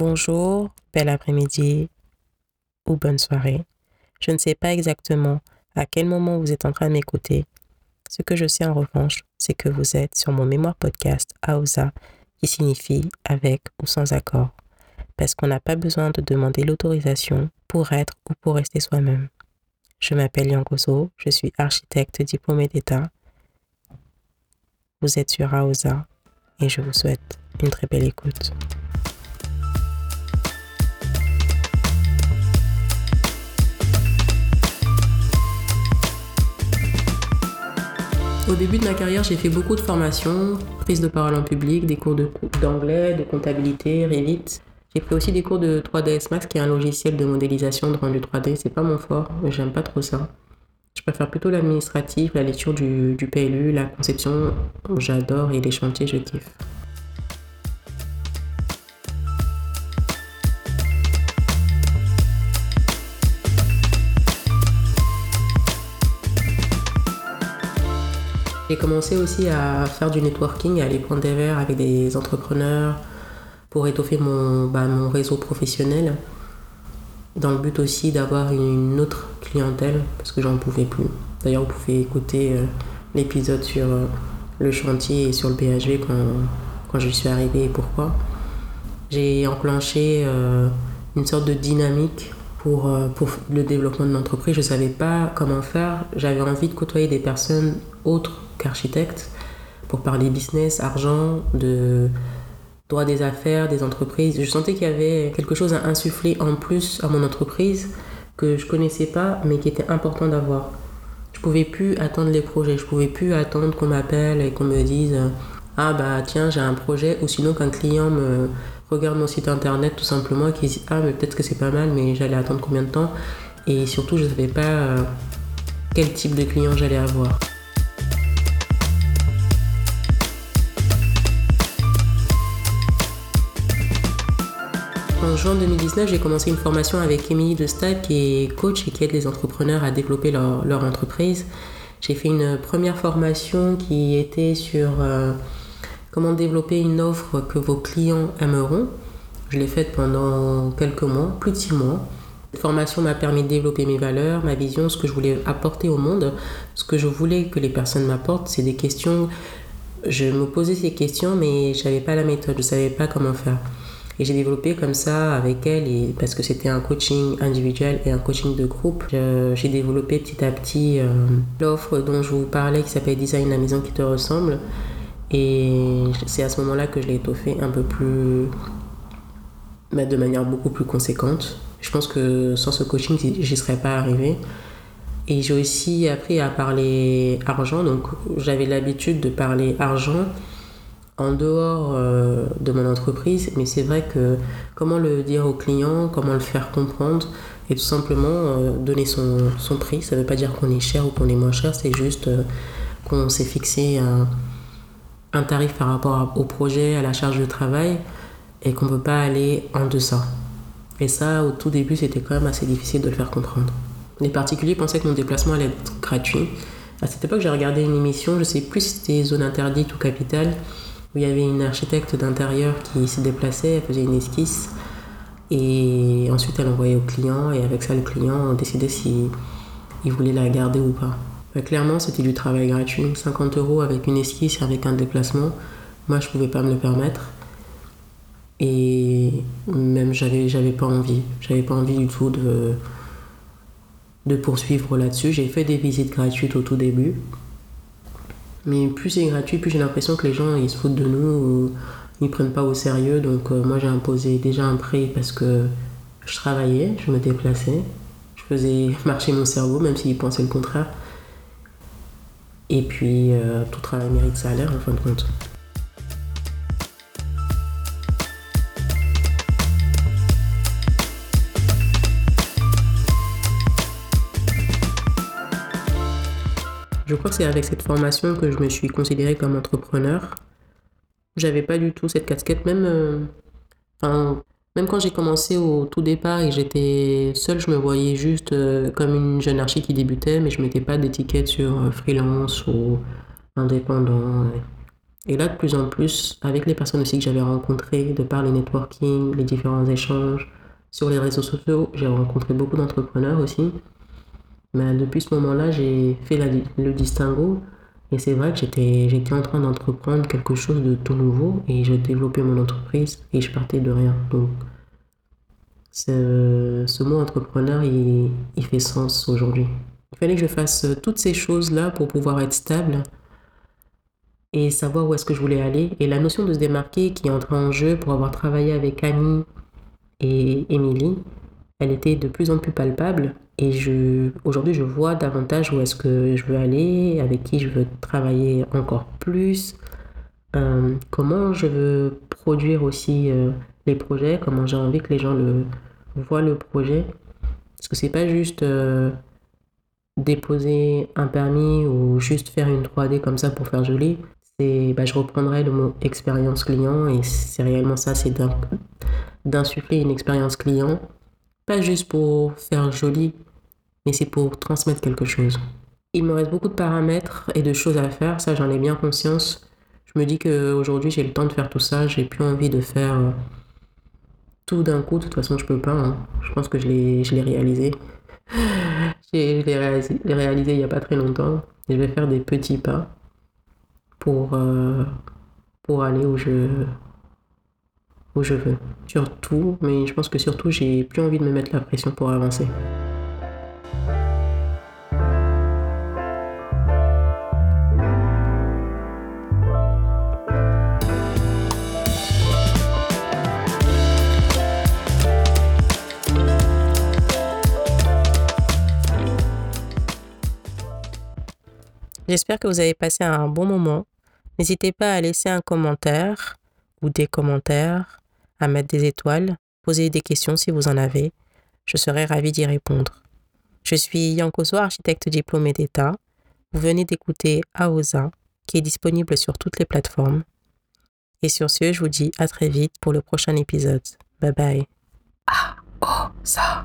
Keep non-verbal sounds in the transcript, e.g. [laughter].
bonjour, bel après-midi ou bonne soirée. Je ne sais pas exactement à quel moment vous êtes en train de m'écouter. Ce que je sais en revanche, c'est que vous êtes sur mon mémoire podcast AOSA, qui signifie avec ou sans accord, parce qu'on n'a pas besoin de demander l'autorisation pour être ou pour rester soi-même. Je m'appelle Yangozo, je suis architecte diplômé d'État. Vous êtes sur AOSA et je vous souhaite une très belle écoute. Au début de ma carrière, j'ai fait beaucoup de formations, prise de parole en public, des cours d'anglais, de, comptabilité, Revit. J'ai fait aussi des cours de 3ds Max, qui est un logiciel de modélisation de rendu 3D. C'est pas mon fort, j'aime pas trop ça. Je préfère plutôt l'administratif, la lecture du PLU, la conception, j'adore, et les chantiers, je kiffe. J'ai commencé aussi à faire du networking, à aller prendre des verres avec des entrepreneurs pour étoffer mon, bah, mon réseau professionnel, dans le but aussi d'avoir une autre clientèle, parce que j'en pouvais plus. D'ailleurs, vous pouvez écouter euh, l'épisode sur euh, le chantier et sur le BHV quand, quand je suis arrivée et pourquoi. J'ai enclenché euh, une sorte de dynamique pour, pour le développement de l'entreprise. Je ne savais pas comment faire. J'avais envie de côtoyer des personnes autres qu'architecte pour parler business, argent, de droit des affaires, des entreprises. Je sentais qu'il y avait quelque chose à insuffler en plus à mon entreprise que je connaissais pas, mais qui était important d'avoir. Je pouvais plus attendre les projets, je pouvais plus attendre qu'on m'appelle et qu'on me dise ah bah tiens j'ai un projet ou sinon qu'un client me regarde mon site internet tout simplement et qu'il dise ah mais peut-être que c'est pas mal mais j'allais attendre combien de temps? Et surtout je savais pas euh, quel type de client j'allais avoir. En juin 2019, j'ai commencé une formation avec Émilie de Stade, qui est coach et qui aide les entrepreneurs à développer leur, entreprise. J'ai fait une première formation qui était sur euh, comment développer une offre que vos clients aimeront. Je l'ai faite pendant quelques mois, plus de six mois. Cette formation m'a permis de développer mes valeurs, ma vision, ce que je voulais apporter au monde, ce que je voulais que les personnes m'apportent. C'est des questions. Je me posais ces questions, mais je n'avais pas la méthode, je ne savais pas comment faire. Et j'ai développé comme ça avec elle, et parce que c'était un coaching individuel et un coaching de groupe, j'ai développé petit à petit euh, l'offre dont je vous parlais qui s'appelle Design la maison qui te ressemble. Et c'est à ce moment-là que je l'ai étoffé un peu plus, mais de manière beaucoup plus conséquente. Je pense que sans ce coaching, j'y serais pas arrivée. Et j'ai aussi appris à parler argent. Donc j'avais l'habitude de parler argent en dehors euh, de mon entreprise, mais c'est vrai que comment le dire au client, comment le faire comprendre, et tout simplement euh, donner son, son, prix. Ça ne veut pas dire qu'on est cher ou qu'on est moins cher, c'est juste euh, qu'on s'est fixé un, un, tarif par rapport au projet, à la charge de travail, et qu'on ne peut pas aller en deçà. Et ça, au tout début, c'était quand même assez difficile de le faire comprendre. Les particuliers pensaient que mon déplacement allait être gratuit. À cette époque, j'ai regardé une émission, je ne sais plus si c'était Zone Interdite ou Capitale, où il y avait une architecte d'intérieur qui se déplaçait, elle faisait une esquisse. Et ensuite elle envoyait au client et avec ça le client décidait s'il il voulait la garder ou pas. Bah, clairement c'était du travail gratuit, 50 euros avec une esquisse avec un déplacement, moi je pouvais pas me le permettre. Et même j'avais j'avais pas envie, j'avais pas envie du tout de de poursuivre là-dessus. J'ai fait des visites gratuites au tout début, mais plus c'est gratuit, plus j'ai l'impression que les gens ils se foutent de nous ou ils prennent pas au sérieux. Donc euh, moi j'ai imposé déjà un prix parce que je travaillais, je me déplaçais, je faisais [laughs] marcher mon cerveau même s'ils pensaient le contraire. Et puis euh, tout travail mérite salaire en fin de compte. Je crois que c'est avec cette formation que je me suis considérée comme entrepreneur. J'avais pas du tout cette casquette, même, euh, même quand j'ai commencé au tout départ et j'étais seule, je me voyais juste euh, comme une jeune archi qui débutait, mais je mettais pas d'étiquette sur euh, freelance ou indépendant. Et là, de plus en plus, avec les personnes aussi que j'avais rencontrées, de par le networking, les différents échanges sur les réseaux sociaux, j'ai rencontré beaucoup d'entrepreneurs aussi. Mais depuis ce moment-là, j'ai fait le distinguo. Et c'est vrai que j'étais, en train d'entreprendre quelque chose de tout nouveau et j'ai développé mon entreprise et je partais de rien. Donc, ce, ce mot entrepreneur, il, il fait sens aujourd'hui. Il fallait que je fasse toutes ces choses-là pour pouvoir être stable et savoir où est-ce que je voulais aller. Et la notion de se démarquer qui est en jeu pour avoir travaillé avec Annie et Émilie, elle était de plus en plus palpable. Et je, aujourd'hui, je vois davantage où est-ce que je veux aller, avec qui je veux travailler encore plus, euh, comment je veux produire aussi euh, les projets, comment j'ai envie que les gens le voient le projet. Parce que c'est pas juste euh, déposer un permis ou juste faire une 3D comme ça pour faire joli bah, je reprendrai le mot expérience client et c'est réellement ça, c'est d'insuffler une expérience client, pas juste pour faire joli, mais c'est pour transmettre quelque chose. Il me reste beaucoup de paramètres et de choses à faire, ça j'en ai bien conscience. Je me dis qu'aujourd'hui j'ai le temps de faire tout ça, j'ai plus envie de faire euh, tout d'un coup, de toute façon je peux pas, hein. je pense que je l'ai [laughs] réalisé. je l'ai réalisé, réalisé il n'y a pas très longtemps, je vais faire des petits pas pour, euh, pour aller où je, où je veux. Surtout, mais je pense que surtout, j'ai plus envie de me mettre la pression pour avancer. J'espère que vous avez passé un bon moment. N'hésitez pas à laisser un commentaire ou des commentaires, à mettre des étoiles, poser des questions si vous en avez. Je serai ravie d'y répondre. Je suis Yankoso, architecte diplômé d'État. Vous venez d'écouter AOSA, qui est disponible sur toutes les plateformes. Et sur ce, je vous dis à très vite pour le prochain épisode. Bye bye. AOSA.